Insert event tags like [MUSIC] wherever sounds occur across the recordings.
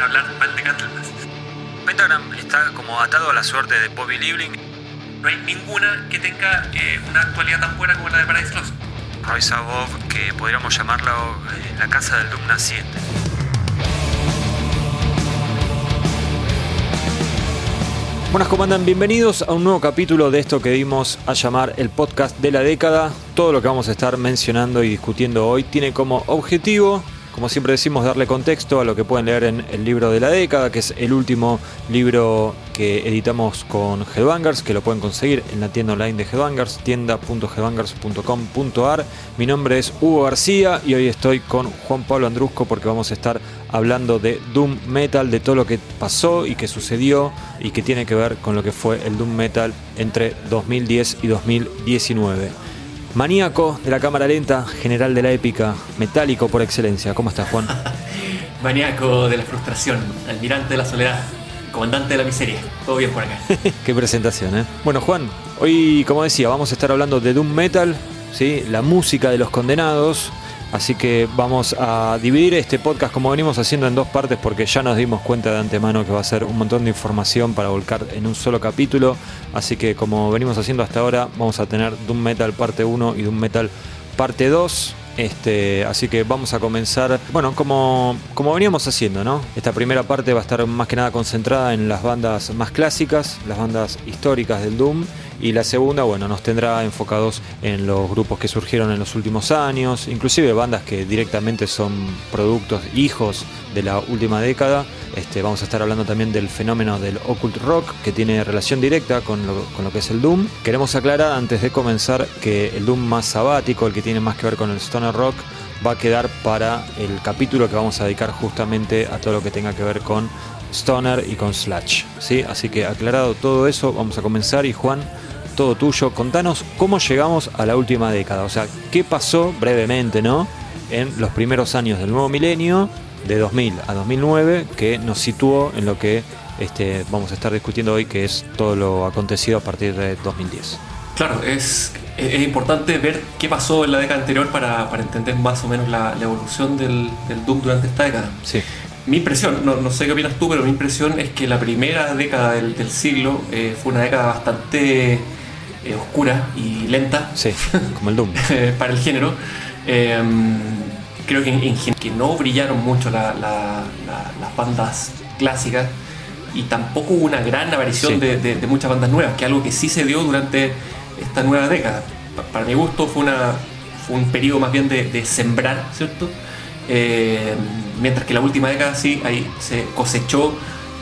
hablar mal de Candlemas. Pentagram está como atado a la suerte de Bobby Liebling. No hay ninguna que tenga eh, una actualidad tan buena como la de Paradise Lost. Royce Above, que podríamos llamarlo eh, la casa del Doom naciente. Buenas, comandan, bienvenidos a un nuevo capítulo de esto que dimos a llamar el podcast de la década. Todo lo que vamos a estar mencionando y discutiendo hoy tiene como objetivo como siempre decimos, darle contexto a lo que pueden leer en el libro de la década, que es el último libro que editamos con Headbangers, que lo pueden conseguir en la tienda online de Headbangers, tienda.headbangers.com.ar. Mi nombre es Hugo García y hoy estoy con Juan Pablo Andrusco porque vamos a estar hablando de Doom Metal, de todo lo que pasó y que sucedió y que tiene que ver con lo que fue el Doom Metal entre 2010 y 2019. Maníaco de la cámara lenta, general de la épica, metálico por excelencia. ¿Cómo estás, Juan? [LAUGHS] Maníaco de la frustración, almirante de la soledad, comandante de la miseria. Todo bien por acá. [LAUGHS] Qué presentación, ¿eh? Bueno, Juan, hoy, como decía, vamos a estar hablando de Doom Metal, ¿sí? la música de los condenados, Así que vamos a dividir este podcast como venimos haciendo en dos partes porque ya nos dimos cuenta de antemano que va a ser un montón de información para volcar en un solo capítulo. Así que como venimos haciendo hasta ahora, vamos a tener Doom Metal parte 1 y Doom Metal parte 2. Este, así que vamos a comenzar, bueno, como, veníamos haciendo, ¿no? Esta primera parte va a estar más que nada concentrada en las bandas más clásicas, las bandas históricas del Doom y la segunda, bueno, nos tendrá enfocados en los grupos que surgieron en los últimos años, inclusive bandas que directamente son productos, hijos de la última década. Este, vamos a estar hablando también del fenómeno del occult rock, que tiene relación directa con lo, con lo que es el Doom. Queremos aclarar antes de comenzar que el Doom más sabático, el que tiene más que ver con el rock, va a quedar para el capítulo que vamos a dedicar justamente a todo lo que tenga que ver con Stoner y con Slash. ¿sí? Así que aclarado todo eso, vamos a comenzar y Juan, todo tuyo. Contanos cómo llegamos a la última década, o sea, qué pasó brevemente, ¿no? En los primeros años del nuevo milenio, de 2000 a 2009, que nos situó en lo que este, vamos a estar discutiendo hoy, que es todo lo acontecido a partir de 2010. Claro, es, es importante ver qué pasó en la década anterior para, para entender más o menos la, evolución del, del, Doom durante esta década. Sí. Mi impresión, no, no, sé qué opinas tú, pero mi impresión es que la primera década del, del siglo eh, fue una década bastante eh, oscura y lenta. Sí, como el Doom. [LAUGHS] para el género. Eh, creo que, en, que no brillaron mucho la, la, las bandas clásicas y tampoco hubo una gran aparición de, de, muchas bandas nuevas, que es algo que sí se dio durante esta nueva década. Para mi gusto fue, una, un periodo más bien de, sembrar, ¿cierto? Eh, mientras que la última década sí, ahí se cosechó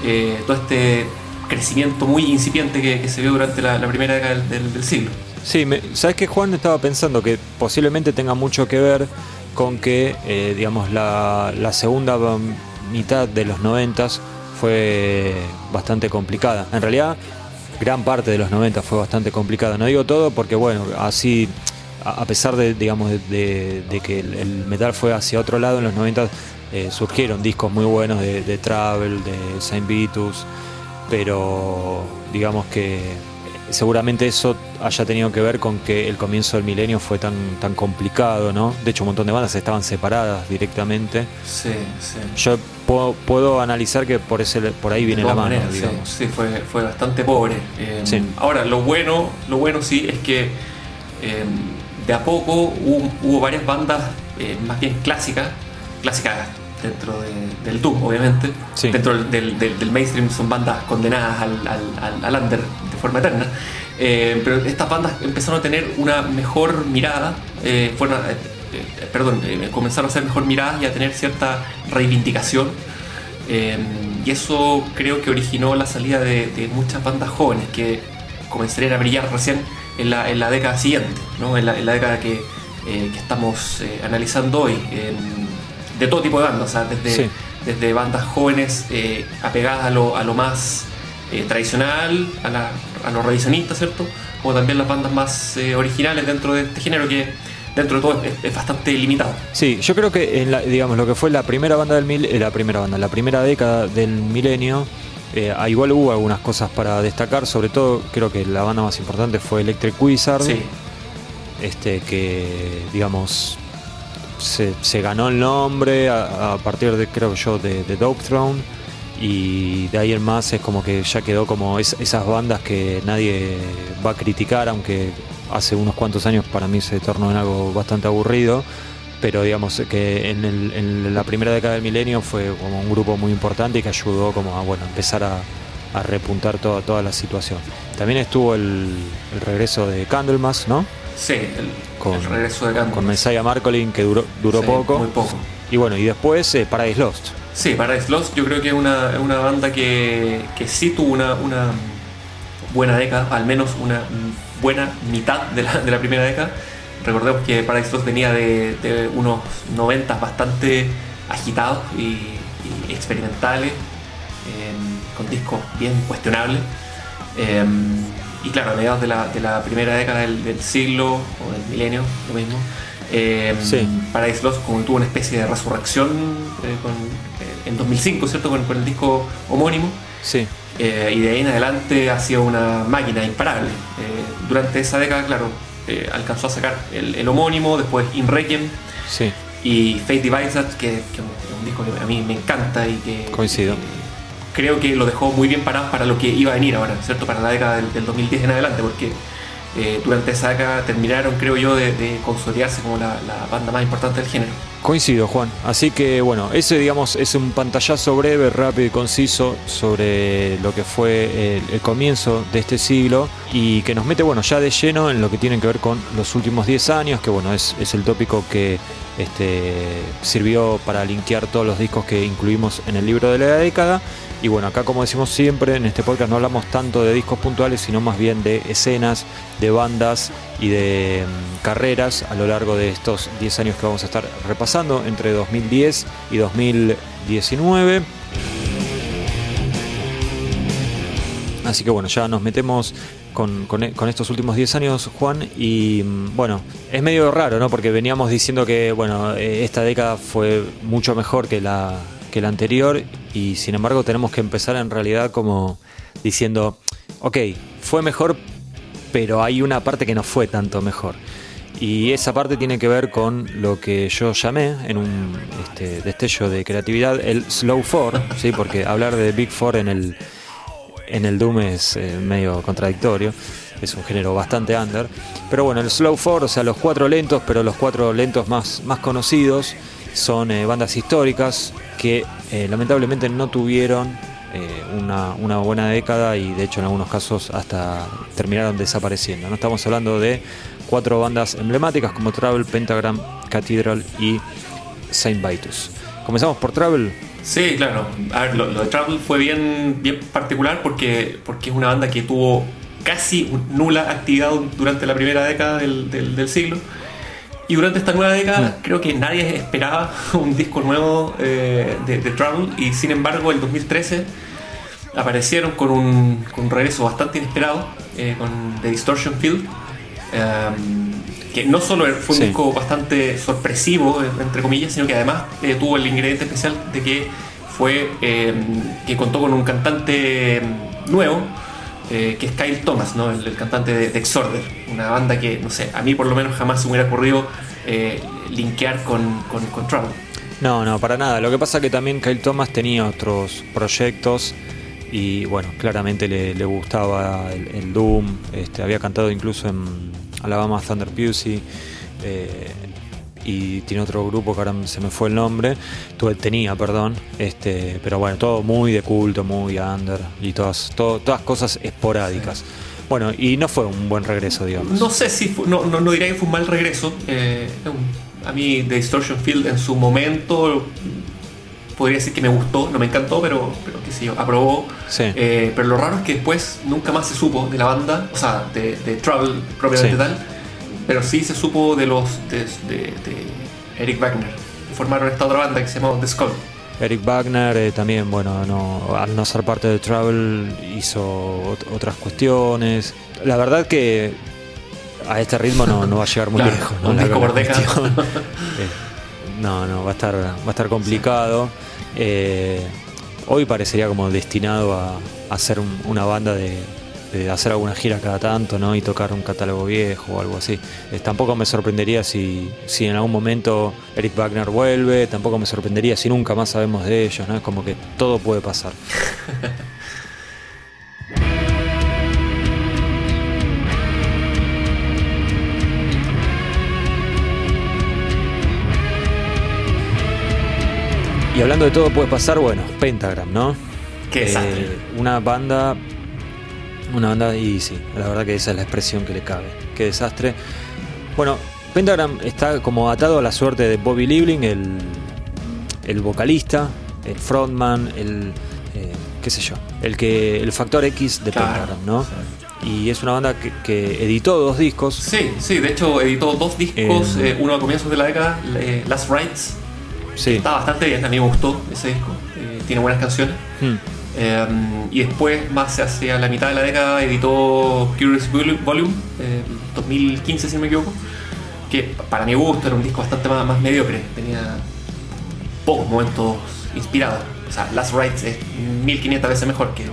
eh, todo este crecimiento muy incipiente que, se vio durante la, primera década del, siglo. Sí, ¿sabes que Juan estaba pensando que posiblemente tenga mucho que ver con que, eh, digamos, la, segunda mitad de los noventas fue bastante complicada. En realidad, gran parte de los 90 fue bastante complicada. No digo todo porque, bueno, así, a pesar de, digamos, de, que el metal fue hacia otro lado en los 90, eh, surgieron discos muy buenos de, de Travel, de Saint Vitus, pero digamos que seguramente eso haya tenido que ver con que el comienzo del milenio fue tan, tan complicado, ¿no? De hecho, un montón de bandas estaban separadas directamente. Sí, sí. Yo puedo, analizar que por ese por ahí viene la mano, digamos. Sí, fue, fue bastante pobre. Em, ahora, lo bueno, lo bueno sí es que em, de a poco hubo, varias bandas eh, más bien clásicas, clásicas dentro del Doom, obviamente. Dentro del, del, mainstream son bandas condenadas al, al, al, under de forma eterna. Eh, pero estas bandas empezaron a tener una mejor mirada, eh, fueron, perdón, comenzaron a ser mejor miradas y a tener cierta reivindicación. y eso creo que originó la salida de, muchas bandas jóvenes que comenzarían a brillar recién en la, en la década siguiente, ¿no? en, la, en la década que, que estamos analizando hoy de todo tipo de bandas, desde, desde bandas jóvenes eh, apegadas a lo, a lo más eh, tradicional, a, la, a los revisionistas, ¿cierto? Como también las bandas más eh, originales dentro de este género que dentro de todo es, bastante limitado. Sí, yo creo que en la, digamos lo que fue la primera banda del mil, la primera banda, la primera década del milenio, igual hubo algunas cosas para destacar, sobre todo creo que la banda más importante fue Electric Wizard. Sí. Este que digamos se, ganó el nombre a, partir de, creo yo, de, de Dope Throne. y de ahí en más es como que ya quedó como esas bandas que nadie va a criticar, aunque hace unos cuantos años para mí se tornó en algo bastante aburrido, pero digamos que en, la primera década del milenio fue como un grupo muy importante y que ayudó como a bueno, empezar a, repuntar toda, toda la situación. También estuvo el, regreso de Candlemas, ¿no? Sí, el, regreso de Candlemas. Con Messiah Marcolin, que duró, duró poco. Muy poco. Y bueno, y después eh, Paradise Lost. Sí, Paradise Lost yo creo que es una, banda que, que, sí tuvo una, una buena década, al menos una buena mitad de la, de la primera década. Recordemos que Paradise Lost venía de, unos 90 bastante agitados y, experimentales, em, con discos bien cuestionables. Em, y claro, a mediados de la, de la primera década del, siglo o del milenio, lo mismo, eh, Paradise Lost como tuvo una especie de resurrección eh, eh, en 2005, ¿cierto? Con, el disco homónimo. Sí. Eh, y de ahí en adelante ha sido una máquina imparable. Durante esa década, claro, alcanzó a sacar el, homónimo, después In Requiem sí. y Fate Divides que, es un disco que a mí me encanta y que, Coincido. creo que lo dejó muy bien parado para lo que iba a venir ahora, ¿cierto? Para la década del, del 2010 en adelante, porque eh, durante esa década terminaron, creo yo, de, consolidarse como la, banda más importante del género. Coincido, Juan. Así que bueno, ese digamos es un pantallazo breve, rápido y conciso sobre lo que fue el, comienzo de este siglo y que nos mete bueno ya de lleno en lo que tiene que ver con los últimos 10 años, que bueno, es, es el tópico que este, sirvió para linkear todos los discos que incluimos en el libro de la década y bueno, acá como decimos siempre, en este podcast no hablamos tanto de discos puntuales, sino más bien de escenas, de bandas y de mm, carreras a lo largo de estos 10 años que vamos a estar repasando, entre 2010 y 2019. Así que bueno, ya nos metemos con, con, estos últimos 10 años, Juan, y mm, bueno, es medio raro, ¿no? Porque veníamos diciendo que, bueno, eh, esta década fue mucho mejor que la, que la anterior y sin embargo tenemos que empezar en realidad como diciendo, ok, fue mejor, pero hay una parte que no fue tanto mejor. Y esa parte tiene que ver con lo que yo llamé en un este, destello de creatividad el slow four, ¿sí? porque hablar de Big Four en el, en el Doom es eh, medio contradictorio, es un género bastante under. Pero bueno, el slow four, o sea, los cuatro lentos, pero los cuatro lentos más, más conocidos, son eh, bandas históricas que eh, lamentablemente no tuvieron eh, una, buena década y de hecho en algunos casos hasta terminaron desapareciendo. No estamos hablando de cuatro bandas emblemáticas como Travel, Pentagram, Cathedral y Saint Vitus. Comenzamos por Travel. Sí, claro. Lo, de Travel fue bien, bien particular porque, porque es una banda que tuvo casi nula actividad durante la primera década del, del siglo y durante esta nueva década mm. creo que nadie esperaba [LAUGHS] un disco nuevo eh, de, de Trouble y sin embargo el 2013 aparecieron con un, con un regreso bastante inesperado eh, con The Distortion Field. Em, que no solo fue un disco bastante sorpresivo, entre comillas, sino que además eh, tuvo el ingrediente especial de que fue em, que contó con un cantante em, nuevo, que es Kyle Thomas, ¿no? el, cantante de, de, Exorder, una banda que, no sé, a mí por lo menos jamás se me hubiera ocurrido eh, linkear con, con, Trouble. No, no, para nada. Lo que pasa es que también Kyle Thomas tenía otros proyectos y bueno, claramente le, gustaba el, Doom, este, había cantado incluso en Alabama Thunder Pusey eh, y tiene otro grupo que ahora se me fue el nombre, Tuve, tenía, perdón, este, pero bueno, todo muy de culto, muy under y todas, todas cosas esporádicas. Bueno, y no fue un buen regreso, digamos. No sé si no, no, diría que fue un mal regreso. Eh, a mí The Distortion Field en su momento podría decir que me gustó, no me encantó, pero, pero qué sé yo, aprobó. Eh, pero lo raro es que después nunca más se supo de la banda, o sea, de, de Trouble propiamente tal, pero sí se supo de los de, de Eric Wagner. Formaron esta otra banda que se llamaba The Skull. Eric Wagner eh, también, bueno, no, al no ser parte de Travel hizo otras cuestiones. La verdad que a este ritmo no, va a llegar muy [LAUGHS] lejos. ¿no? [LAUGHS] Eh, no, no, va a estar, va a estar complicado. Eh, hoy parecería como destinado a, a ser una banda de, hacer alguna gira cada tanto, ¿no? Y tocar un catálogo viejo o algo así. Eh, tampoco me sorprendería si, si en algún momento Eric Wagner vuelve, tampoco me sorprendería si nunca más sabemos de ellos, ¿no? Es como que todo puede pasar. [LAUGHS] Y hablando de todo puede pasar, bueno, Pentagram, ¿no? Qué. Eh, una banda. Una banda, y sí, la verdad que esa es la expresión que le cabe. Qué desastre. Bueno, Pentagram está como atado a la suerte de Bobby Liebling, el, el vocalista, el frontman, el. Eh, qué sé yo, el que el factor X de Pentagram, ¿no? Y es una banda que, editó dos discos. Sí, sí, de hecho editó dos discos, eh, uno a comienzos de la década, Last Rights, Está bastante bien, a mí me gustó ese disco. Eh, tiene buenas canciones. Hmm. Eh, y después, más hacia la mitad de la década, editó Curious Volume, 2015 eh, si no me equivoco, que para mi gusto era un disco bastante más, más mediocre. Tenía pocos momentos inspirados. O sea, Last Rights es 1500 veces mejor que,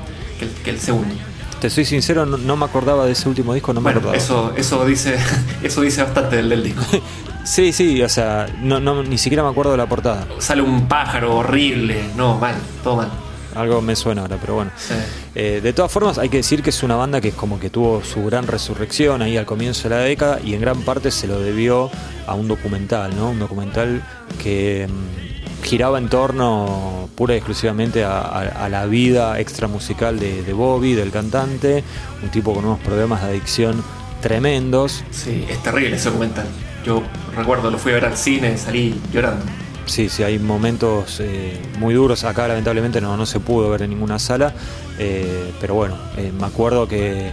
que, el, segundo. Te soy sincero, no, me acordaba de ese último disco, no me acordaba. Eso, eso, dice, [LAUGHS] eso dice bastante del, del disco. [LAUGHS] Sí, sí, o sea, no, no, ni siquiera me acuerdo de la portada. Sale un pájaro horrible, no, mal, todo mal. Algo me suena ahora, pero bueno. Eh, de todas formas, hay que decir que es una banda que como que tuvo su gran resurrección ahí al comienzo de la década y en gran parte se lo debió a un documental, ¿no? Un documental que mm, giraba en torno pura y exclusivamente a, la vida extramusical de, de Bobby, del cantante, un tipo con unos problemas de adicción tremendos. Sí, es terrible ese documental. Yo recuerdo, lo fui a ver al cine, salí llorando. Sí, sí, hay momentos eh, muy duros. Acá lamentablemente no, no se pudo ver en ninguna sala, eh, pero bueno, eh, me acuerdo que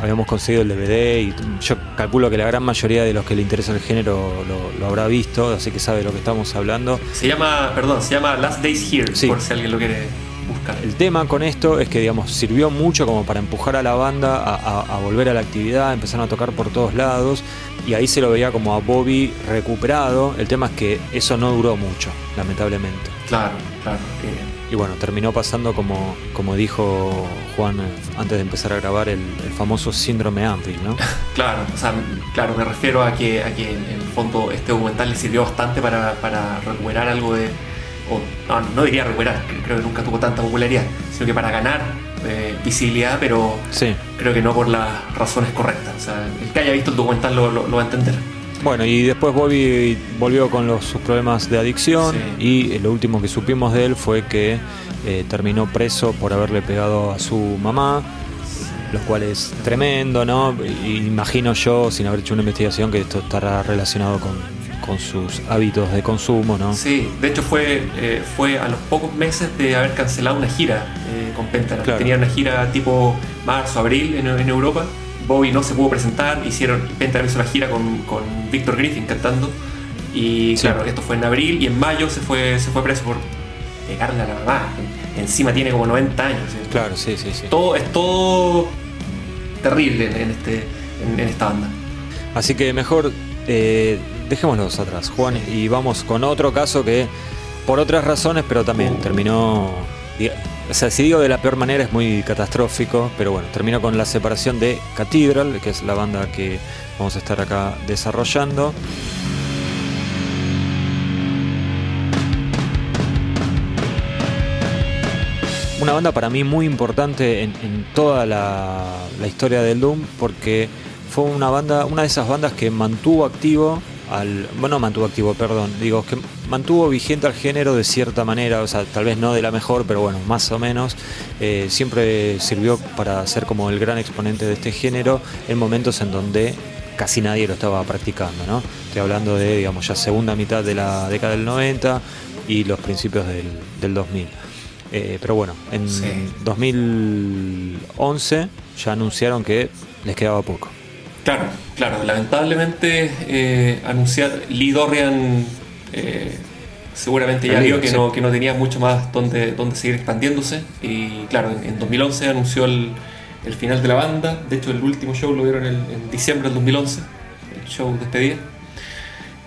habíamos conseguido el DVD y yo calculo que la gran mayoría de los que le interesa el género lo, habrá visto, así que sabe lo que estamos hablando. Se llama, perdón, se llama Last Days Here, por si alguien lo quiere buscar. El tema con esto es que, digamos, sirvió mucho como para empujar a la banda a, a volver a la actividad, empezaron a tocar por todos lados y ahí se lo veía como a Bobby recuperado. El tema es que eso no duró mucho, lamentablemente. Claro, claro. Y bueno, terminó pasando como, como dijo Juan eh, antes de empezar a grabar el, famoso síndrome Anfield, ¿no? [LAUGHS] claro, o sea, claro, me refiero a que, a que en el fondo este documental le sirvió bastante para, para recuperar algo de. O, no, no diría recuperar, creo que nunca tuvo tanta popularidad, sino que para ganar eh, visibilidad, pero creo que no por las razones correctas. O sea, el que haya visto el documental lo, va a entender. Bueno, y después Bobby volvió con los, sus problemas de adicción y lo último que supimos de él fue que eh, terminó preso por haberle pegado a su mamá, lo cual es tremendo, ¿no? Imagino yo, sin haber hecho una investigación, que esto estará relacionado con con sus hábitos de consumo, ¿no? Sí, de hecho fue, eh, fue a los pocos meses de haber cancelado una gira eh, con Pentagram. Tenía una gira tipo marzo, abril en, Europa. Bobby no se pudo presentar, hicieron, Pentagram hizo la gira con, con Victor Griffin cantando. Y claro, esto fue en abril y en mayo se fue, se fue preso por pegarle a la mamá. Encima tiene como 90 años. Claro, sí, sí, sí. Todo, es todo terrible en, este, en, esta banda. Así que mejor eh, dejémoslos atrás, Juan, y vamos con otro caso que, por otras razones, pero también terminó. O sea, si digo de la peor manera es muy catastrófico, pero bueno, terminó con la separación de Cathedral, que es la banda que vamos a estar acá desarrollando. Una banda para mí muy importante en, toda la, la historia del Doom, porque fue una banda, una de esas bandas que mantuvo activo bueno, mantuvo activo, perdón, digo, que mantuvo vigente al género de cierta manera, o sea, tal vez no de la mejor, pero bueno, más o menos, eh, siempre sirvió para ser como el gran exponente de este género en momentos en donde casi nadie lo estaba practicando, ¿no? Estoy hablando de, digamos, ya segunda mitad de la década del 90 y los principios del, 2000. Eh, pero bueno, en 2011 ya anunciaron que les quedaba poco. Claro, claro. Lamentablemente eh, anunciar Lee Dorian eh, seguramente ya vio que, no, que no tenía mucho más donde, donde seguir expandiéndose. Y claro, en, 2011 anunció el, final de la banda. De hecho, el último show lo vieron en, diciembre del 2011, el show despedida.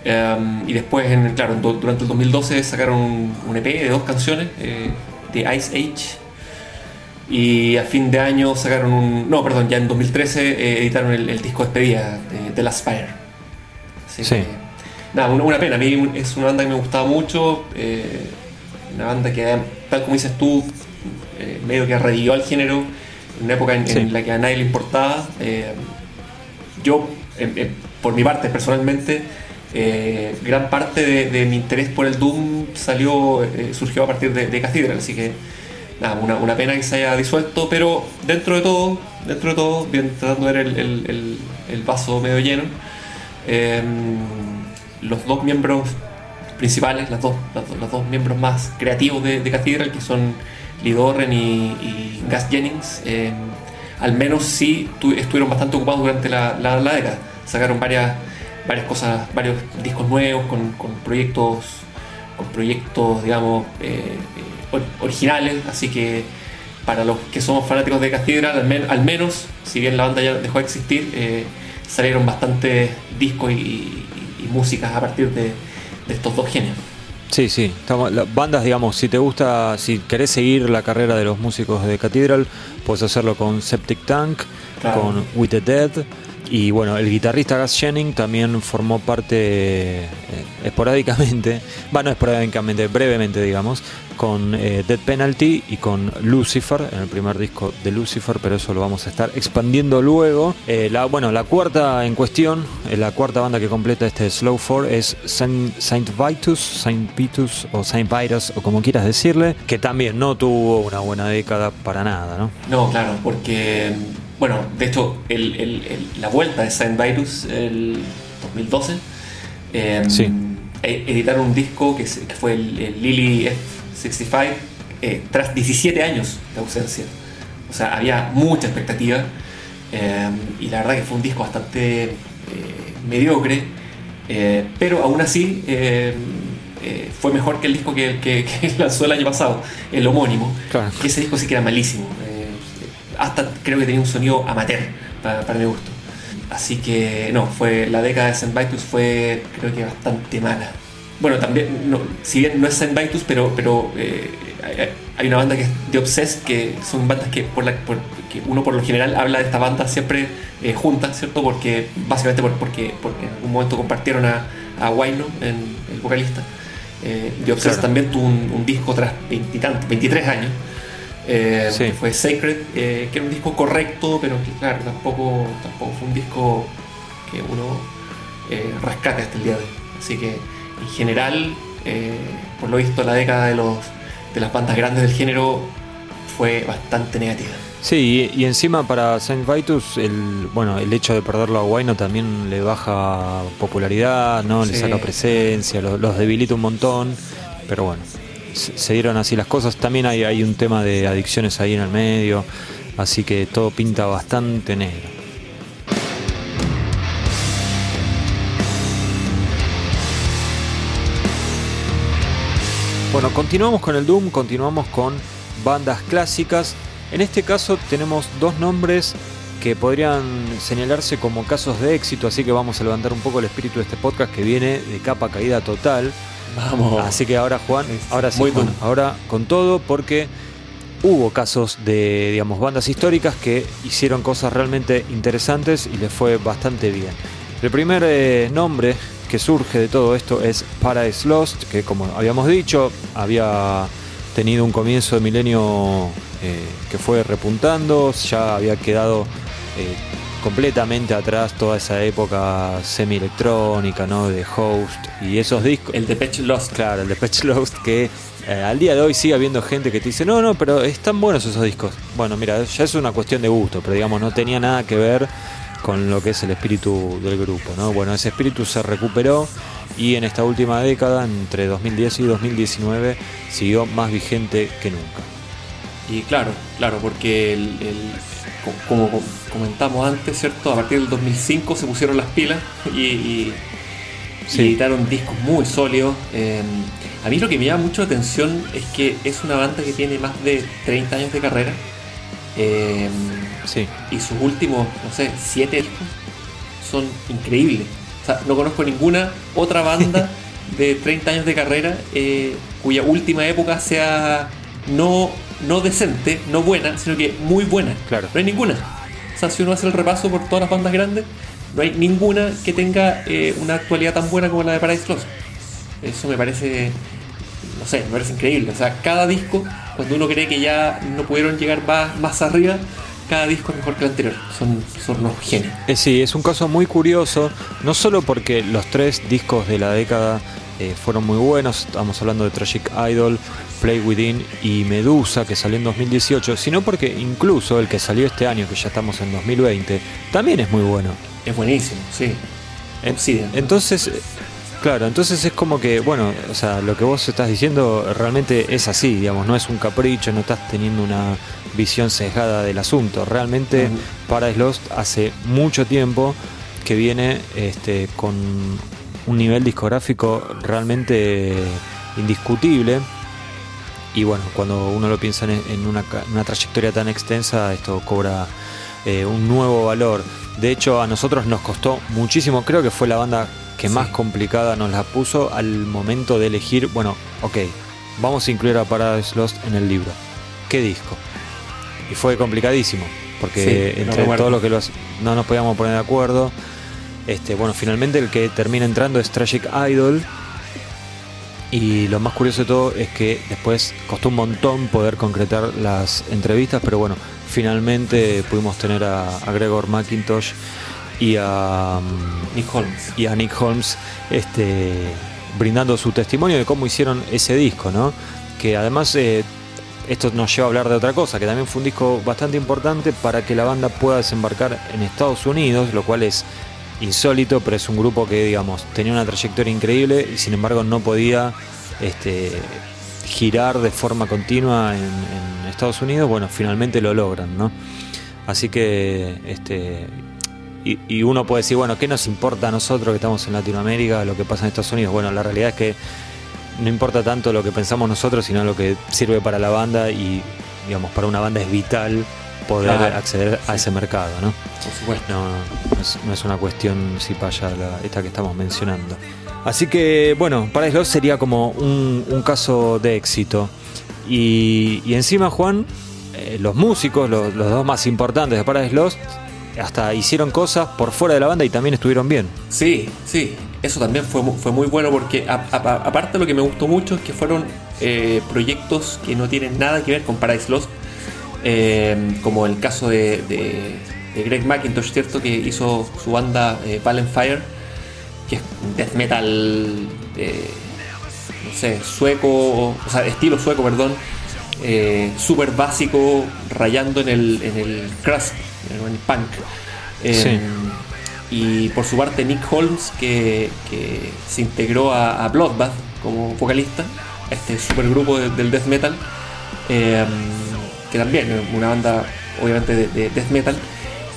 Um, y después, en, claro, durante el 2012 sacaron un, EP de dos canciones, eh, de Ice Age Y a fin de año sacaron un. No, perdón, ya en 2013 eh, editaron el, disco despedida de, The Last Fire. sí. nada, una, pena. A mí es una banda que me gustaba mucho. Eh, una banda que, tal como dices tú, eh, medio que revivió al género en una época en, la que a nadie le importaba. yo, por mi parte, personalmente, gran parte de, mi interés por el Doom salió, surgió a partir de, de Cathedral, así que nada, una, pena que se haya disuelto, pero dentro de todo, dentro de todo, bien, tratando de ver el, vaso medio lleno, em, los dos miembros principales, las dos, los, dos miembros más creativos de, de, Cathedral, que son Lee Dorren y, Gus Jennings, em, al menos sí estuvieron bastante ocupados durante la, la, década. Sacaron varias, varias cosas, varios discos nuevos con, proyectos, con proyectos, digamos, eh, originales, así que para los que somos fanáticos de Cathedral, al, menos, si bien la banda ya dejó de existir, eh, salieron bastantes discos y, músicas a partir de, estos dos genios. Sí, sí, Estamos, las bandas, digamos, si te gusta, si querés seguir la carrera de los músicos de Cathedral, puedes hacerlo con Septic Tank, con With the Dead, y bueno, el guitarrista Gus Jennings también formó parte eh, esporádicamente, [LAUGHS] bueno, esporádicamente, brevemente digamos, con eh, Dead Penalty y con Lucifer, en el primer disco de Lucifer, pero eso lo vamos a estar expandiendo luego. Eh, la, bueno, la cuarta en cuestión, la cuarta banda que completa este Slow 4 es Saint, Vitus, Saint Vitus o Saint Vitus, o como quieras decirle, que también no tuvo una buena década para nada, ¿no? No, claro, porque bueno, de hecho, la vuelta de Saint Virus, el 2012, em, e, editaron un disco que, fue el, Lily F65 eh, tras 17 años de ausencia. O sea, había mucha expectativa em, y la verdad que fue un disco bastante eh, mediocre, eh, pero aún así em, fue mejor que el disco que, [LAUGHS] lanzó el año pasado, el homónimo, que ese disco sí que era malísimo hasta creo que tenía un sonido amateur para, mi gusto. Así que no, fue la década de Saint Vitus fue creo que bastante mala. Bueno, también, no, si bien no es Saint Vitus, pero, pero eh, hay, una banda que es The Obsessed, que son bandas que, por la, que uno por lo general habla de esta banda siempre eh, juntas, ¿cierto? Porque básicamente porque, porque en algún momento compartieron a, a Waino, el vocalista. Eh, The Obsessed también tuvo un, un disco tras 23 años eh, fue Sacred, eh, que era un disco correcto, pero que claro, tampoco, tampoco fue un disco que uno eh, rescate hasta el día de hoy. Así que en general, por lo visto, la década de, los, de las bandas grandes del género fue bastante negativa. Sí, y, encima para Saint Vitus, el, bueno, el hecho de perderlo a Guayno también le baja popularidad, ¿no? le saca presencia, los debilita un montón, pero bueno, se dieron así las cosas. También hay, un tema de adicciones ahí en el medio, así que todo pinta bastante negro. Bueno, continuamos con el Doom, continuamos con bandas clásicas. En este caso tenemos dos nombres que podrían señalarse como casos de éxito, así que vamos a levantar un poco el espíritu de este podcast que viene de capa caída total. Vamos. Así que ahora, Juan, ahora sí, ahora con todo, porque hubo casos de, digamos, bandas históricas que hicieron cosas realmente interesantes y les fue bastante bien. El primer eh, nombre que surge de todo esto es Paradise Lost, que como habíamos dicho, había tenido un comienzo de milenio eh, que fue repuntando, ya había quedado eh, completamente atrás toda esa época semi-electrónica, ¿no? De Host y esos discos. El Depeche Lost. Claro, el Depeche Lost que eh, al día de hoy sigue habiendo gente que te dice, no, no, pero están buenos esos discos. Bueno, mira, ya es una cuestión de gusto, pero digamos, no tenía nada que ver con lo que es el espíritu del grupo, ¿no? Bueno, ese espíritu se recuperó y en esta última década, entre 2010 y 2019, siguió más vigente que nunca. Y claro, claro, porque el como comentamos antes, ¿cierto? A partir del 2005 se pusieron las pilas y, editaron discos muy sólidos. Em, a mí lo que me llama mucho la atención es que es una banda que tiene más de 30 años de carrera. Em, sí. Y sus últimos, no sé, 7 discos son increíbles. O sea, no conozco ninguna otra banda [LAUGHS] de 30 años de carrera eh, cuya última época sea no no decente, no buena, sino que muy buena. Claro. No hay ninguna. O sea, si uno hace el repaso por todas las bandas grandes, no hay ninguna que tenga eh, una actualidad tan buena como la de Paradise Lost. Eso me parece, no sé, me parece increíble. O sea, cada disco, cuando uno cree que ya no pudieron llegar más, más arriba, cada disco es mejor que el anterior. Son, son unos genios. Eh, sí, es un caso muy curioso, no solo porque los tres discos de la década eh, fueron muy buenos, estamos hablando de Tragic Idol, Play Within y Medusa, que salió en 2018, sino porque incluso el que salió este año, que ya estamos en 2020, también es muy bueno. Es buenísimo, sí. Entonces, claro, entonces es como que, bueno, o sea, lo que vos estás diciendo realmente es así, digamos, no es un capricho, no estás teniendo una visión sesgada del asunto. Realmente Paradise Lost hace mucho tiempo que viene este, con un nivel discográfico realmente indiscutible. Y bueno, cuando uno lo piensa en, una, trayectoria tan extensa, esto cobra eh, un nuevo valor. De hecho, a nosotros nos costó muchísimo, creo que fue la banda que más complicada nos la puso al momento de elegir, bueno, ok, vamos a incluir a Paradise Lost en el libro. ¿Qué disco? Y fue complicadísimo, porque entre todos los que los, no nos podíamos poner de acuerdo. Este, bueno, finalmente el que termina entrando es Tragic Idol. Y lo más curioso de todo es que después costó un montón poder concretar las entrevistas, pero bueno, finalmente pudimos tener a, Gregor McIntosh y a mm, Nick Holmes, y a Nick Holmes este, brindando su testimonio de cómo hicieron ese disco, ¿no? Que además eh, esto nos lleva a hablar de otra cosa, que también fue un disco bastante importante para que la banda pueda desembarcar en Estados Unidos, lo cual es insólito, pero es un grupo que, digamos, tenía una trayectoria increíble y sin embargo no podía este, girar de forma continua en, Estados Unidos. Bueno, finalmente lo logran, ¿no? Así que, este, y, uno puede decir, bueno, ¿qué nos importa a nosotros que estamos en Latinoamérica lo que pasa en Estados Unidos? Bueno, la realidad es que no importa tanto lo que pensamos nosotros, sino lo que sirve para la banda y, digamos, para una banda es vital poder acceder a ese mercado, ¿no? Por supuesto. No, es, una cuestión si paya esta que estamos mencionando. Así que, bueno, para Lost sería como un, caso de éxito. Y, encima, Juan, eh, los músicos, los, dos más importantes de Paradise Lost, hasta hicieron cosas por fuera de la banda y también estuvieron bien. Sí, sí, eso también fue, fue muy bueno porque aparte lo que me gustó mucho es que fueron eh, proyectos que no tienen nada que ver con Paradise Lost, eh, como el caso de, Greg McIntosh, ¿cierto? Que hizo su banda eh, Fire, que es death metal, no sé, sueco, o sea, estilo sueco, perdón, eh, súper básico, rayando en el, en el crust, en el punk. Em, y por su parte Nick Holmes, que, se integró a, Bloodbath como vocalista, este supergrupo del death metal. Que también es una banda obviamente de, death metal.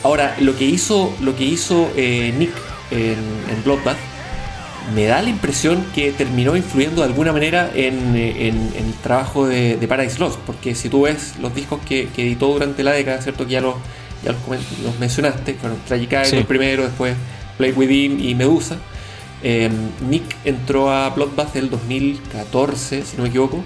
Ahora, lo que hizo, lo que hizo eh, Nick en, Bloodbath me da la impresión que terminó influyendo de alguna manera en, el trabajo de, Paradise Lost, porque si tú ves los discos que, editó durante la década, ¿cierto? Que ya los, ya los, mencionaste, fueron Tragic el primero, después Play Within y Medusa. Eh, Nick entró a Bloodbath el 2014, si no me equivoco,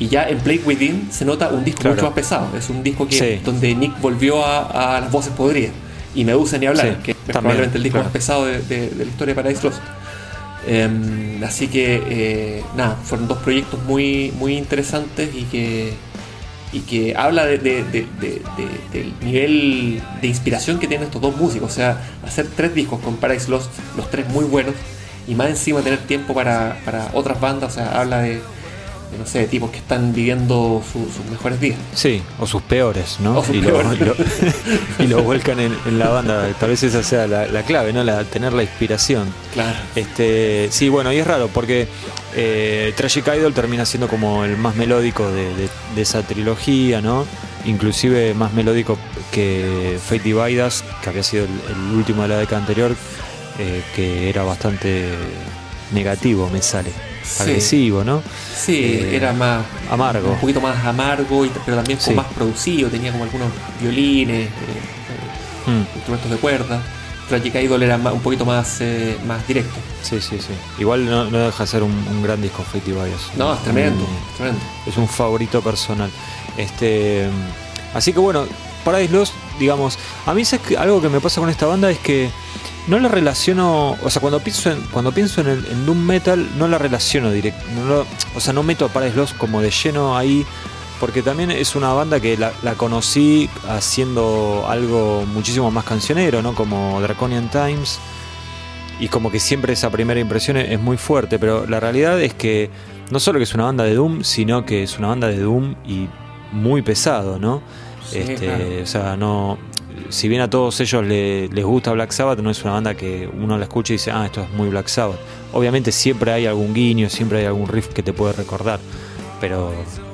y ya en Play Within se nota un disco mucho más pesado. Es un disco que donde Nick volvió a, las voces podridas. Y me gusta ni hablar, que es probablemente el disco más pesado de, la historia de Paradise Lost. Em, así que, eh, nada, fueron dos proyectos muy, muy interesantes y que, y que habla de, del nivel de inspiración que tienen estos dos músicos. O sea, hacer tres discos con Paradise Lost, los tres muy buenos, y más encima tener tiempo para, para otras bandas, o sea, habla de no sé, tipos que están viviendo sus mejores días. Sí, o sus peores, ¿no? y, Lo, [LAUGHS] y, Lo, vuelcan en, la banda. Tal vez esa sea la, clave, ¿no? La, tener la inspiración. Claro. Este, sí, bueno, y es raro porque eh, Tragic Idol termina siendo como el más melódico de, esa trilogía, ¿no? Inclusive más melódico que Fate Divide Us, que había sido el, último de la década anterior, eh, que era bastante negativo, me sale agresivo, ¿no? Sí, eh, era más amargo. Un poquito más amargo, pero también más producido, tenía como algunos violines, eh, mm. instrumentos de cuerda. Tragic Idol era un poquito más, eh, más directo. Sí, sí, sí. Igual no, deja de ser un, gran disco Fate Bias. No, es tremendo, tremendo. Es un favorito personal. Este, así que bueno, Paradise Lost, digamos, a mí es algo que me pasa con esta banda es que no la relaciono, o sea, cuando pienso en, cuando pienso en, el, Doom Metal, no la relaciono directo, o sea, no meto a Paradise Lost como de lleno ahí, porque también es una banda que la, conocí haciendo algo muchísimo más cancionero, ¿no? Como Draconian Times, y como que siempre esa primera impresión es, muy fuerte, pero la realidad es que no solo que es una banda de Doom, sino que es una banda de Doom y muy pesado, ¿no? este, O sea, no, si bien a todos ellos les gusta Black Sabbath, no es una banda que uno la escucha y dice, ah, esto es muy Black Sabbath. Obviamente siempre hay algún guiño, siempre hay algún riff que te puede recordar, pero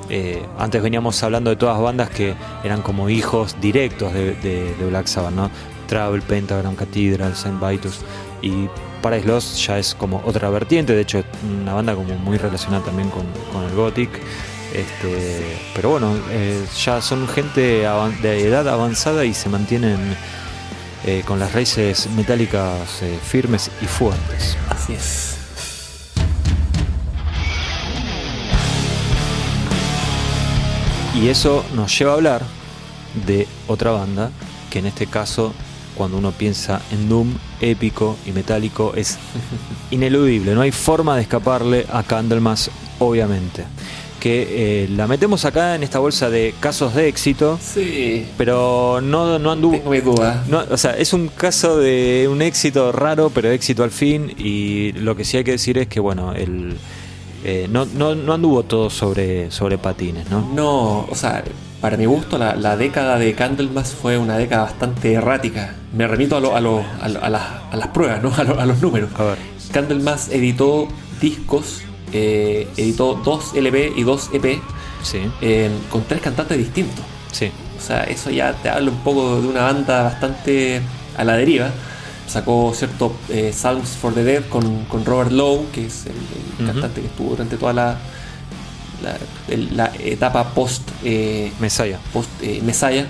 eh, antes veníamos hablando de todas bandas que eran como hijos directos de, Black Sabbath, ¿no? Travel, Pentagram, Cathedral, Saint Vitus y Paradise Lost ya es como otra vertiente, de hecho una banda como muy relacionada también con el Gothic. Este, pero bueno, eh, ya son gente de edad avanzada y se mantienen eh, con las raíces metálicas eh, firmes y fuertes. Así es. Y eso nos lleva a hablar de otra banda que en este caso cuando uno piensa en Doom épico y metálico es [LAUGHS] ineludible, no hay forma de escaparle a Candlemas obviamente que eh, la metemos acá en esta bolsa de casos de éxito. Sí. Pero no, no anduvo. No, o sea, es un caso de un éxito raro, pero éxito al fin. Y lo que sí hay que decir es que, bueno, el. Eh, no, no, anduvo todo sobre, sobre patines, ¿no? No, o sea, para mi gusto, la, década de Candlemas fue una década bastante errática. Me remito a, lo, a, lo, a, a, las pruebas, ¿no? [LAUGHS] a, los números. A ver. Candlemas editó discos eh, editó dos LP y dos EP con tres cantantes distintos. Sí. O sea, eso ya te habla un poco de una banda bastante a la deriva. Sacó cierto eh, for the Dead con, Robert Lowe, que es el, cantante que estuvo durante toda la, la, etapa post eh, Messiah. Post eh,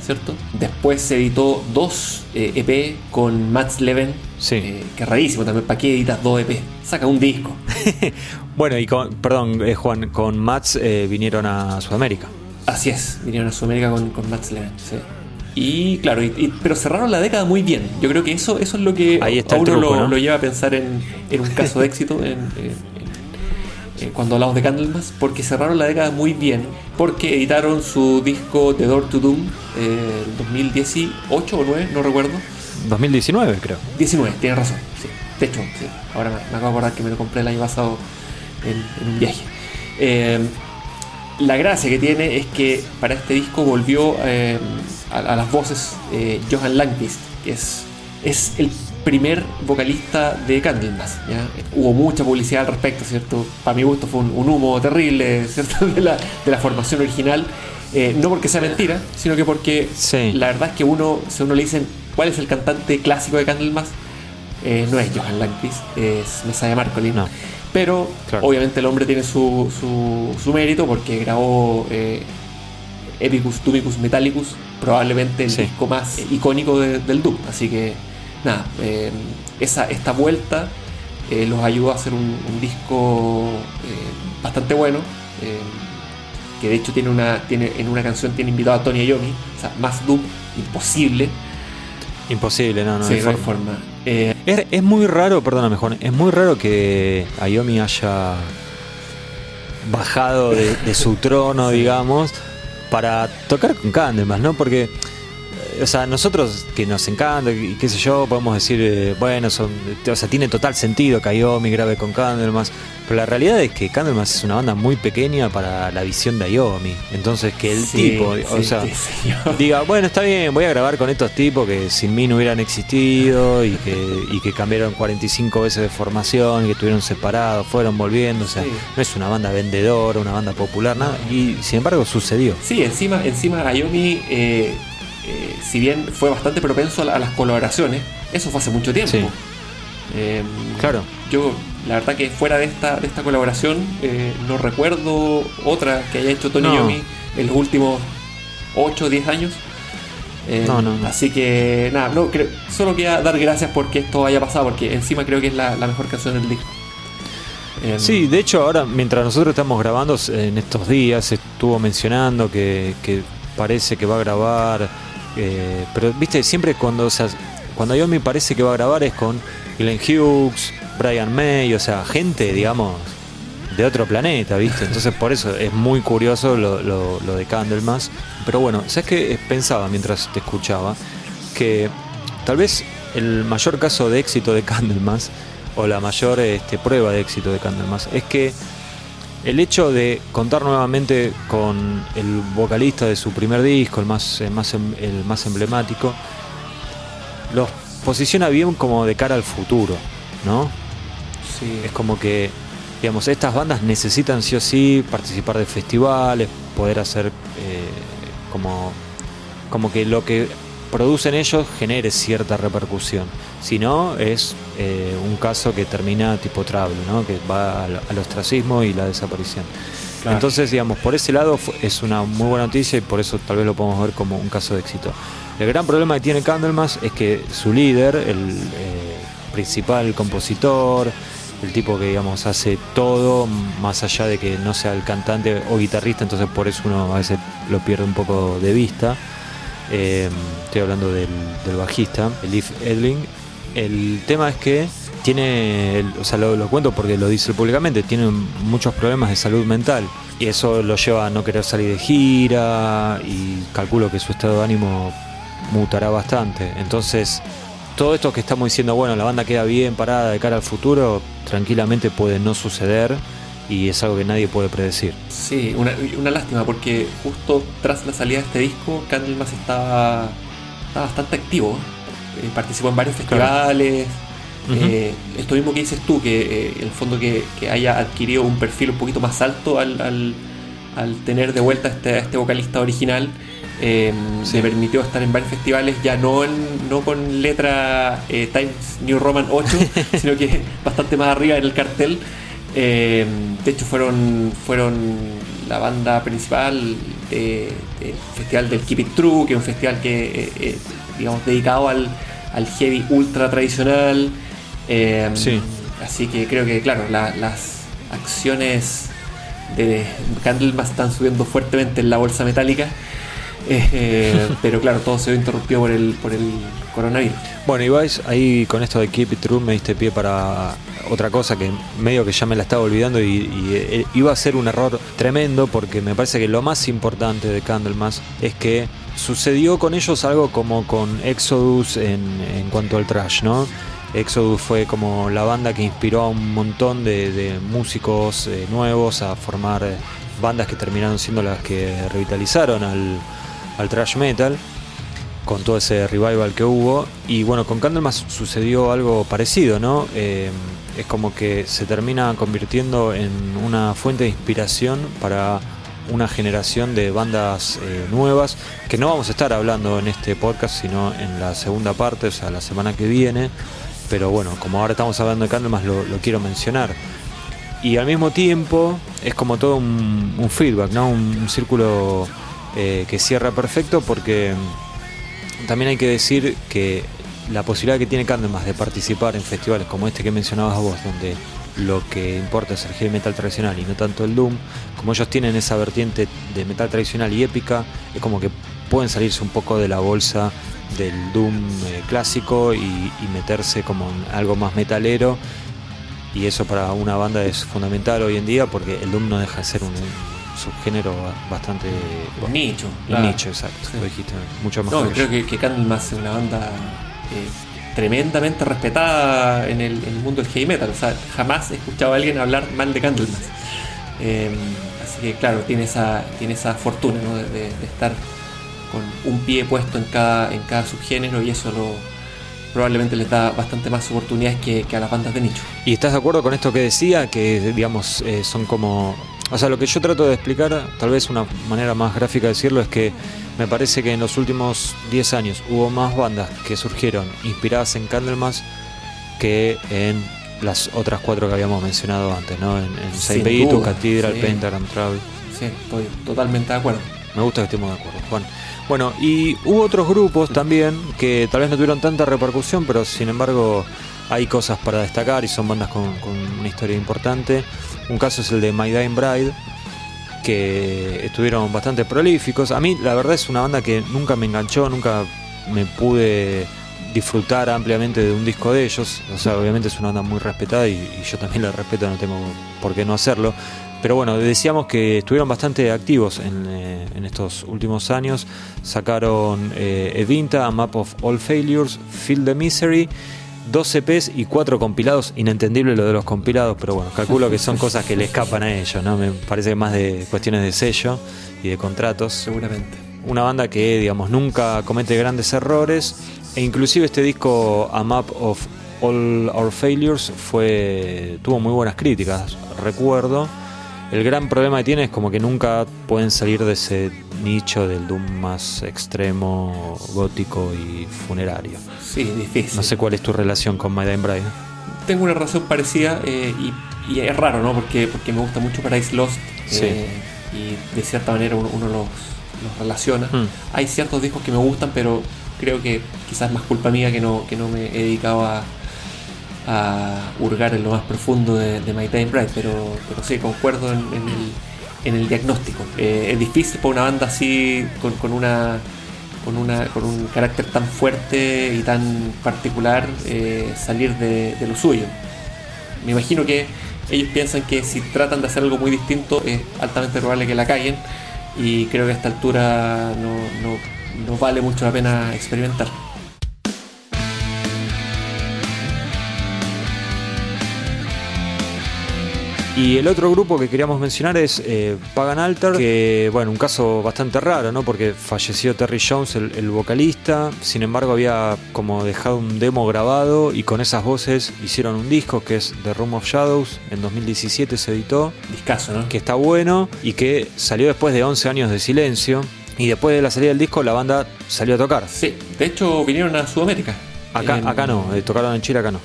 ¿cierto? Después se editó dos EP e con Matt Leven. Sí. que es rarísimo también. ¿Para qué editas dos EP? Saca un disco. [LAUGHS] Bueno, y con, perdón, eh, Juan, con Mats eh, vinieron a Sudamérica. Así es, vinieron a Sudamérica con, con Mats Leven, sí. Y claro, pero cerraron la década muy bien. Yo creo que eso, eso es lo que Ahí a uno lo, lleva a pensar en, un caso de éxito cuando hablamos de Candlemas, porque cerraron la década muy bien, porque editaron su disco The Door to Doom eh, 2018 o 9, no recuerdo. 2019 creo. 19, tienes razón, sí. De hecho, sí. ahora me, me acabo de acordar que me lo compré el año pasado en, un viaje. Eh, la gracia que tiene es que para este disco volvió eh, a, las voces eh, Johan que es, es el primer vocalista de Candlemas. Hubo mucha publicidad al respecto, ¿cierto? Para mi gusto fue un, humo terrible, ¿cierto? [LAUGHS] De la, de la formación original. no porque sea mentira, sino que porque la verdad es que uno, si uno le dicen cuál es el cantante clásico de Candlemas, no es Johan Langqvist, es Messiah Marcolin. No. Pero obviamente el hombre tiene su, su, mérito porque grabó eh, Epicus Tubicus Metallicus, probablemente el disco más icónico del Doom. Así que nada, eh, esa, esta vuelta eh, los ayudó a hacer un, disco bastante bueno. que de hecho tiene una, tiene, en una canción tiene invitado a Tony Iommi, o sea, más Doom imposible. Imposible, no, no, sí, no hay forma. Eh, es, muy raro, perdóname Juan, es muy raro que Ayomi haya bajado de, su trono, digamos, para tocar con Candlemas, ¿no? Porque o sea, nosotros que nos encanta y qué sé yo, podemos decir, eh, bueno, son, o sea, tiene total sentido que Ayomi grabe con Candlemas, pero la realidad es que Candlemas es una banda muy pequeña para la visión de Ayomi. Entonces, que el tipo, o sea, [LAUGHS] diga, bueno, está bien, voy a grabar con estos tipos que sin mí no hubieran existido y que, y que cambiaron 45 veces de formación y que estuvieron separados, fueron volviendo, o sea, no es una banda vendedora, una banda popular, nada, y sin embargo sucedió. Sí, encima, encima Ayomi. Eh, eh, si bien fue bastante propenso a, las colaboraciones, eso fue hace mucho tiempo. Em, claro. Yo, la verdad que fuera de esta, de esta colaboración, eh, no recuerdo otra que haya hecho Tony Yomi en los últimos 8 o 10 años. Eh, no, no, Así que nada, no, creo, solo quería dar gracias porque esto haya pasado, porque encima creo que es la, mejor canción del disco. Em, sí, de hecho ahora mientras nosotros estamos grabando en estos días estuvo mencionando que, parece que va a grabar, eh, pero viste, siempre cuando, o sea, cuando parece que va a grabar es con Glenn Hughes, Brian May, o sea, gente, digamos, de otro planeta, ¿viste? Entonces por eso es muy curioso lo, lo, de Candlemas. Pero bueno, ¿sabes qué pensaba mientras te escuchaba? Que tal vez el mayor caso de éxito de Candlemas, o la mayor este, prueba de éxito de Candlemas, es que el hecho de contar nuevamente con el vocalista de su primer disco, el más, el más, em, el más emblemático, los posiciona bien como de cara al futuro, ¿no? Sí. Es como que digamos, estas bandas necesitan sí o sí participar de festivales, poder hacer eh, como, como que lo que producen ellos genere cierta repercusión. Si no, es eh, un caso que termina tipo trable, ¿no? que va al, ostracismo y la desaparición. Entonces, digamos, por ese lado es una muy buena noticia y por eso tal vez lo podemos ver como un caso de éxito. El gran problema que tiene Candlemas es que su líder, el eh, principal compositor, el tipo que digamos hace todo más allá de que no sea el cantante o guitarrista entonces por eso uno a veces lo pierde un poco de vista eh, estoy hablando del, bajista Elif Edling. El tema es que tiene o sea lo, cuento porque lo dice públicamente tiene muchos problemas de salud mental y eso lo lleva a no querer salir de gira y calculo que su estado de ánimo mutará bastante. Entonces todo esto que estamos diciendo, bueno, la banda queda bien parada de cara al futuro, tranquilamente puede no suceder y es algo que nadie puede predecir. Sí, una, una lástima porque justo tras la salida de este disco, Candlemas estaba, estaba bastante activo. Eh, participó en varios festivales. Eh, esto mismo que dices tú, que en eh, el fondo que, haya adquirido un perfil un poquito más alto al, al, tener de vuelta este, este vocalista original. Eh, se permitió estar en varios festivales, ya no, no con letra eh, Times New Roman 8, [LAUGHS] sino que bastante más arriba en el cartel. Eh, de hecho, fueron, fueron la banda principal del festival del Keep It True, que es un festival que digamos dedicado al, heavy ultra tradicional. Así que creo que, claro, las acciones de Candlemas están subiendo fuertemente en la bolsa metálica. Eh, pero claro, todo se ve interrumpido por el, por el coronavirus. Bueno, Ibais, ahí con esto de Keep It True me diste pie para otra cosa que medio que ya me la estaba olvidando y, eh, iba a ser un error tremendo porque me parece que lo más importante de Candlemas es que sucedió con ellos algo como con Exodus en, en cuanto al trash, ¿no? Exodus fue como la banda que inspiró a un montón de, músicos eh, nuevos a formar bandas que terminaron siendo las que revitalizaron al, al thrash metal con todo ese revival que hubo. Y bueno, con Candlemas sucedió algo parecido, ¿no? Eh, es como que se termina convirtiendo en una fuente de inspiración para una generación de bandas eh, nuevas que no vamos a estar hablando en este podcast, sino en la segunda parte, o sea, la semana que viene. Pero bueno, como ahora estamos hablando de Candlemas, lo, quiero mencionar. Y al mismo tiempo es como todo un, feedback, ¿no? un círculo eh, que cierra perfecto porque también hay que decir que la posibilidad que tiene Candlemas de participar en festivales como este que mencionabas vos, donde lo que importa es el heavy metal tradicional y no tanto el doom, como ellos tienen esa vertiente de metal tradicional y épica, es como que pueden salirse un poco de la bolsa del doom eh, clásico y, y, meterse como en algo más metalero. Y eso para una banda es fundamental hoy en día porque el doom no deja de ser un, subgénero bastante. Nicho. Nicho, exacto. Lo dijiste mucho más. No, creo que, que Candlemas es una banda eh, tremendamente respetada en el, mundo del heavy metal. O sea, jamás he escuchado a alguien hablar mal de Candlemas. Em, así que, claro, tiene esa, tiene esa fortuna de, estar con un pie puesto en cada, en cada subgénero y eso lo, probablemente les da bastante más oportunidades que, a las bandas de nicho. ¿Y estás de acuerdo con esto que decía? Que digamos eh, son como o sea, lo que yo trato de explicar, tal vez una manera más gráfica de decirlo, es que me parece que en los últimos 10 años hubo más bandas que surgieron inspiradas en Candlemas que en las otras cuatro que habíamos mencionado antes, ¿no? En, en Saint Cathedral, Pentagram, Travel. Sí, estoy totalmente de acuerdo. Me gusta que estemos de acuerdo, Juan. Bueno, y hubo otros grupos también que tal vez no tuvieron tanta repercusión, pero sin embargo hay cosas para destacar y son bandas con, una historia importante. Un caso es el de My Dying Bride, que estuvieron bastante prolíficos. A mí la verdad es una banda que nunca me enganchó, nunca me pude disfrutar ampliamente de un disco de ellos. O sea, obviamente es una banda muy respetada y, yo también la respeto, no tengo por qué no hacerlo. Pero bueno, decíamos que estuvieron bastante activos en, eh, estos últimos años. Sacaron eh, A Map of All Failures, Feel the Misery, dos EPs y cuatro compilados. Inentendible lo de los compilados, pero bueno, calculo que son cosas que le escapan a ellos, ¿no? Me parece que más de cuestiones de sello y de contratos. Seguramente. Una banda que, digamos, nunca comete grandes errores. E inclusive este disco, A Map of All Our Failures, fue, tuvo muy buenas críticas, recuerdo. El gran problema que tiene es como que nunca pueden salir de ese nicho del Doom más extremo, gótico y funerario. Sí, difícil. No sé cuál es tu relación con My Dying Bride. Tengo una relación parecida eh, y, es raro, ¿no? Porque, porque me gusta mucho Paradise Lost eh, y de cierta manera uno, los, los, relaciona. Hmm. Hay ciertos discos que me gustan, pero creo que quizás es más culpa mía que no, que no me he dedicado a a hurgar en lo más profundo de, My Time Bright, pero, pero sí, concuerdo en, el, diagnóstico. Eh, es difícil para una banda así, con, un carácter tan fuerte y tan particular, eh, salir de, lo suyo. Me imagino que ellos piensan que si tratan de hacer algo muy distinto, es altamente probable que la caigan, y creo que a esta altura no vale mucho la pena experimentar. Y el otro grupo que queríamos mencionar es eh, Pagan Altar, que, bueno, un caso bastante raro, ¿no? Porque falleció Terry Jones, el, vocalista, sin embargo había como dejado un demo grabado y con esas voces hicieron un disco que es The Room of Shadows, en 2017 se editó. Discaso, ¿no? Que está bueno y que salió después de 11 años de silencio. Y después de la salida del disco, la banda salió a tocar. Sí, de hecho vinieron a Sudamérica. Acá, acá no, eh, tocaron en Chile, acá no.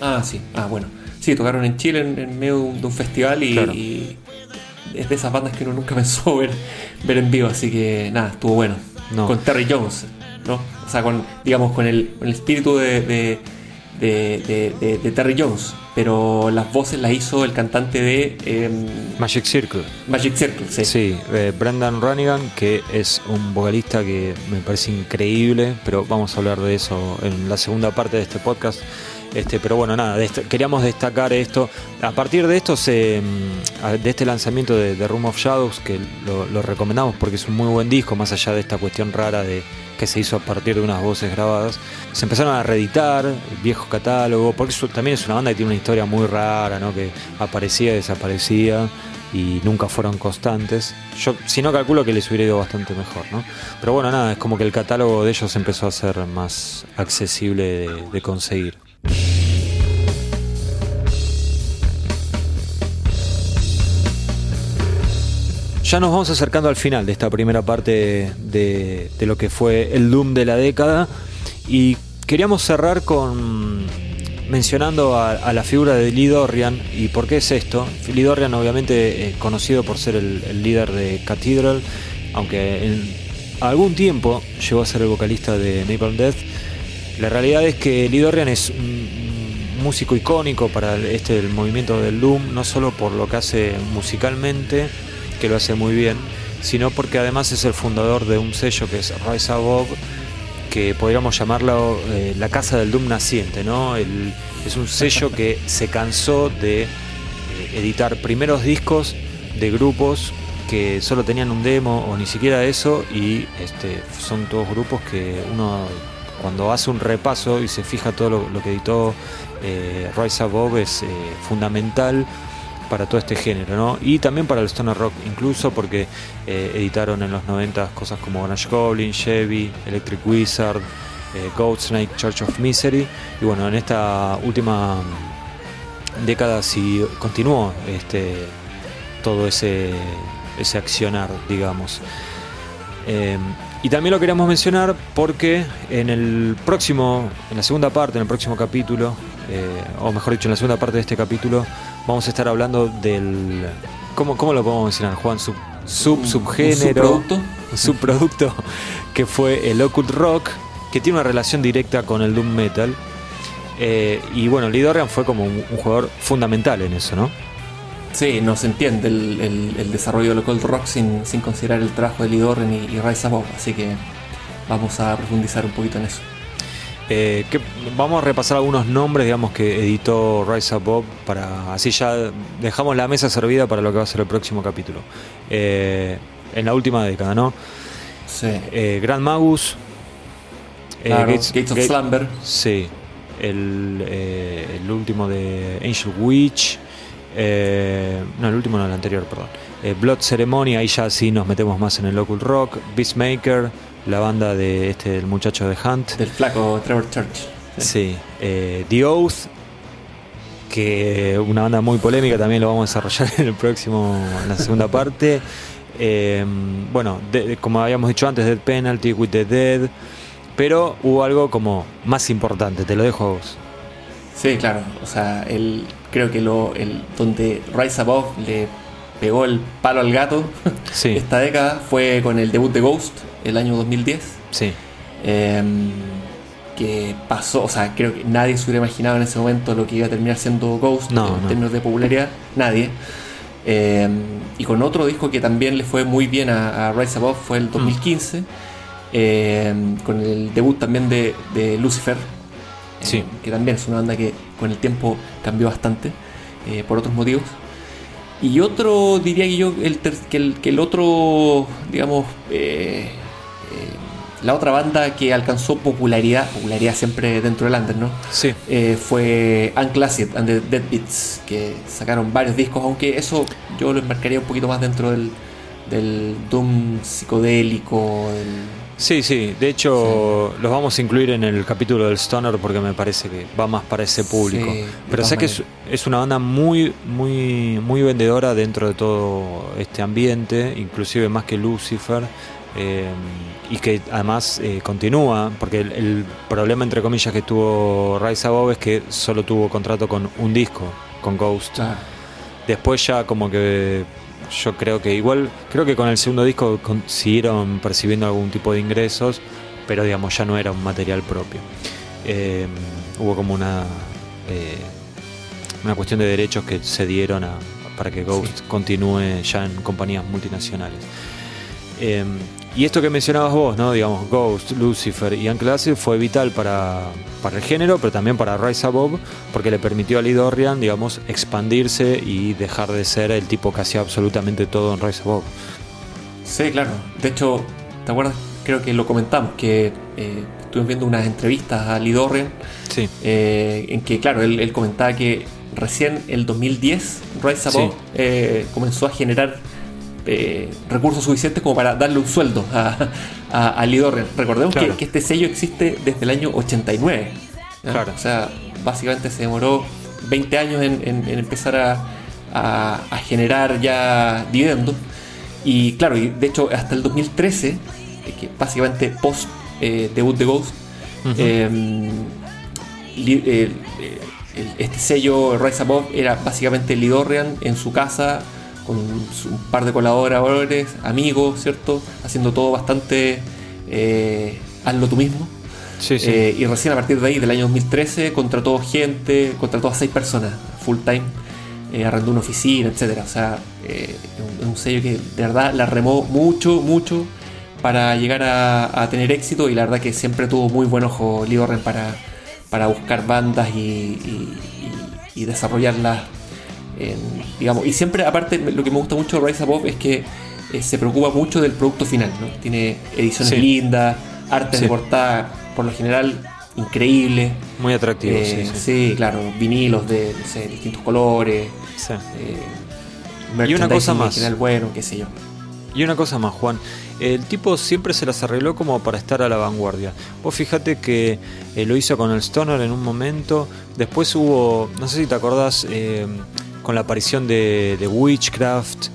Ah, sí, ah, bueno. Sí, tocaron en Chile en, medio de un, festival y, es de esas bandas que uno nunca [LAUGHS] pensó ver, ver en vivo, así que nada, estuvo bueno. Con Terry Jones, ¿no? O sea, con, digamos, con el, espíritu de, de, Terry Jones, pero las voces las hizo el cantante de em, Magic Circle. Magic Circle, sí. Sí, eh, Brendan Runnigan, que es un vocalista que me parece increíble, pero vamos a hablar de eso en la segunda parte de este podcast. Este, pero bueno, nada, queríamos destacar esto. A partir de esto, mm, de este lanzamiento de, Room of Shadows, que lo, recomendamos porque es un muy buen disco, más allá de esta cuestión rara de que se hizo a partir de unas voces grabadas, se empezaron a reeditar el viejo catálogo, porque también es una banda que tiene una historia muy rara, ¿no? que aparecía y desaparecía y nunca fueron constantes. Yo si no calculo que les hubiera ido bastante mejor, ¿no? Pero bueno, nada, es como que el catálogo de ellos empezó a ser más accesible de conseguir. Ya nos vamos acercando al final de esta primera parte de, lo que fue el Doom de la década. Y queríamos cerrar con mencionando a, la figura de Lee Dorian y por qué es esto. Lee Dorian obviamente es conocido por ser el, líder de Cathedral, aunque en algún tiempo llegó a ser el vocalista de Napalm Death. La realidad es que Lee Dorian es un músico icónico para este el movimiento del Doom, no solo por lo que hace musicalmente, que lo hace muy bien, sino porque además es el fundador de un sello que es Rise Above, que podríamos llamarlo eh, la casa del Doom naciente, ¿no? es un sello que [LAUGHS] se cansó de eh, editar primeros discos de grupos que solo tenían un demo o ni siquiera eso y este, son todos grupos que uno cuando hace un repaso y se fija todo lo, que editó eh, Rise Above es eh, fundamental para todo este género, ¿no? Y también para el stoner rock, incluso porque eh, editaron en los 90 cosas como Nash Goblin, Chevy, Electric Wizard, eh, Snake, Church of Misery. Y bueno, en esta última década sí continuó este, todo ese, ese accionar, digamos. Y también lo queríamos mencionar porque en el próximo, en la segunda parte, en el próximo capítulo, eh, o mejor dicho, en la segunda parte de este capítulo, vamos a estar hablando del. ¿Cómo, cómo lo podemos mencionar, Juan? Sub, sub subgénero. subproducto. subproducto que fue el Occult Rock, que tiene una relación directa con el Doom Metal. Eh, y bueno, Lee Dorian fue como un, jugador fundamental en eso, ¿no? Sí, no se entiende el, desarrollo del Occult Rock sin, considerar el trabajo de Lee Dorian y, y así que vamos a profundizar un poquito en eso. Eh, que vamos a repasar algunos nombres, digamos, que editó Rise Up para así ya dejamos la mesa servida para lo que va a ser el próximo capítulo. Eh, en la última década, ¿no? Sí. Eh, Grand Magus. Gates, of Slumber. Sí. El, el, último de Angel Witch. no, el último no, el anterior, perdón. Blood Ceremony, ahí ya sí nos metemos más en el local rock. Beastmaker la banda de este del muchacho de Hunt. Del flaco Trevor Church. Sí, eh, The Oath, que una banda muy polémica, también lo vamos a desarrollar en el próximo, en la segunda parte. Em, bueno, como habíamos dicho antes, Dead Penalty, With the Dead, pero hubo algo como más importante, te lo dejo a vos. Sí, claro, o sea, el, creo que lo, el, donde Rise Above le pegó el palo al gato [LAUGHS] esta década fue con el debut de Ghost el año 2010. Sí. Em, que pasó, o sea, creo que nadie se hubiera imaginado en ese momento lo que iba a terminar siendo Ghost en términos de popularidad, nadie. Em, y con otro disco que también le fue muy bien a, Rise Above fue el 2015, mm. em, con el debut también de, Lucifer, sí. que también es una banda que con el tiempo cambió bastante eh, por otros motivos. Y otro, diría que yo, el que, el, que el otro, digamos, eh, la otra banda que alcanzó popularidad, popularidad siempre dentro del under, ¿no? Sí. Eh, fue Unclassic and the Dead Beats, que sacaron varios discos, aunque eso yo lo enmarcaría un poquito más dentro del, del Doom psicodélico, Sí, sí, de hecho los vamos a incluir en el capítulo del Stoner porque me parece que va más para ese público. Pero sé que es, es, una banda muy, muy, muy vendedora dentro de todo este ambiente, inclusive más que Lucifer. Eh, y que además eh, continúa, porque el, problema entre comillas que tuvo Rise Above es que solo tuvo contrato con un disco, con Ghost. Después ya como que yo creo que igual, creo que con el segundo disco siguieron percibiendo algún tipo de ingresos, pero digamos ya no era un material propio. Eh, hubo como una una cuestión de derechos que se dieron a, para que Ghost continúe ya en compañías multinacionales. Y esto que mencionabas vos, ¿no? Digamos, Ghost, Lucifer y Unclassic fue vital para, para el género, pero también para Rise Above, porque le permitió a Lee Dorian, digamos, expandirse y dejar de ser el tipo que hacía absolutamente todo en Rise Above. Sí, claro. De hecho, ¿te acuerdas? Creo que lo comentamos, que eh, estuvimos viendo unas entrevistas a Lee Dorian, sí. Eh, en que, claro, él, comentaba que recién el 2010 Rise Above eh, comenzó a generar eh, recursos suficientes como para darle un sueldo a, a, Recordemos que, este sello existe desde el año 89. Claro. O sea, básicamente se demoró 20 años en, empezar a, generar ya dividendos. Y claro, y de hecho hasta el 2013, eh, que básicamente post eh, debut de Ghost, este sello Rise Above era básicamente Lidorrian en su casa con un par de colaboradores, amigos, ¿cierto? Haciendo todo bastante eh, hazlo tú mismo. Sí, sí. Eh, y recién a partir de ahí, del año 2013, contrató gente, contrató a seis personas full time, eh, arrendó una oficina, etcétera. O sea, es un, sello que de verdad la remó mucho, mucho para llegar a, tener éxito y la verdad que siempre tuvo muy buen ojo Lee para, para buscar bandas y, y, y desarrollarlas digamos, y siempre, aparte, lo que me gusta mucho de Rise Above es que eh, se preocupa mucho del producto final, ¿no? Tiene ediciones lindas, arte de portada, por lo general, increíble. Muy atractivo, eh, sí, claro, vinilos de distintos colores. Eh, y una cosa más. General bueno, qué sé yo. Y una cosa más, Juan. El tipo siempre se las arregló como para estar a la vanguardia. Vos fíjate que lo hizo con el Stoner en un momento. Después hubo, no sé si te acordás, con la aparición de, Witchcraft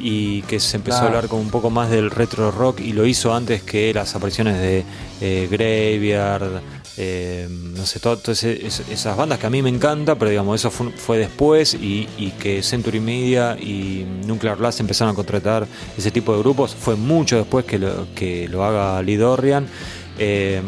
y que se empezó a hablar con un poco más del retro rock y lo hizo antes que las apariciones de eh, Graveyard, eh, no sé, todas esas bandas que a mí me encanta, pero digamos, eso fue, después y, que Century Media y Nuclear Blast empezaron a contratar ese tipo de grupos, fue mucho después que lo, que lo haga Lee Dorian. Eh,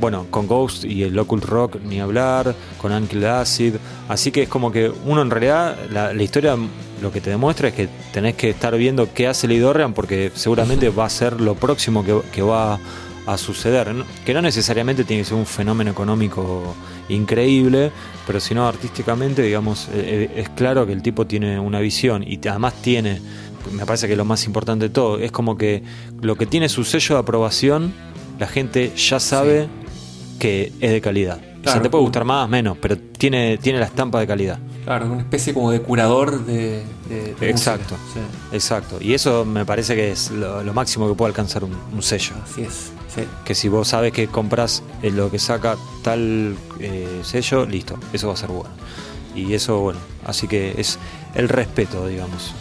bueno, con Ghost y el Occult Rock ni hablar, con Ankle Acid, así que es como que uno en realidad, la, historia lo que te demuestra es que tenés que estar viendo qué hace Lee porque seguramente [LAUGHS] va a ser lo próximo que, que va a suceder. Que no necesariamente tiene que ser un fenómeno económico increíble, pero sino artísticamente, digamos, eh, eh, es claro que el tipo tiene una visión y además tiene, me parece que lo más importante de todo, es como que lo que tiene su sello de aprobación, la gente ya sabe que es de calidad. se te puede gustar más, menos, pero tiene, tiene la estampa de calidad. Claro, una especie como de curador de. exacto, exacto. Y eso me parece que es lo, máximo que puede alcanzar un sello. Así es. Que si vos sabes que compras lo que saca tal eh, sello, listo, eso va a ser bueno. Y eso, bueno, así que es el respeto, digamos,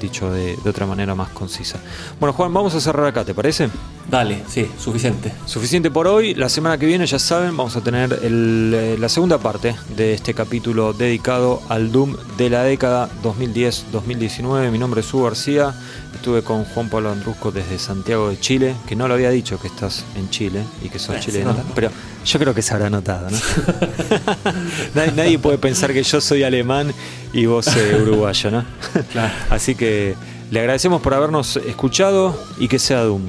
dicho de, otra manera más concisa. Bueno, Juan, vamos a cerrar acá, ¿te parece? Dale, sí, suficiente. Suficiente por hoy. La semana que viene, ya saben, vamos a tener eh, la segunda parte de este capítulo dedicado al Doom de la década 2010-2019. Mi nombre es Su García. Estuve con Juan Pablo Andrusco desde Santiago de Chile, que no lo había dicho que estás en Chile y que sos eh, chileno, pero yo creo que se habrá notado, ¿no? [LAUGHS] nadie, puede pensar que yo soy alemán y vos eh, [LAUGHS] uruguayo, ¿no? Así que le agradecemos por habernos escuchado y que sea Doom.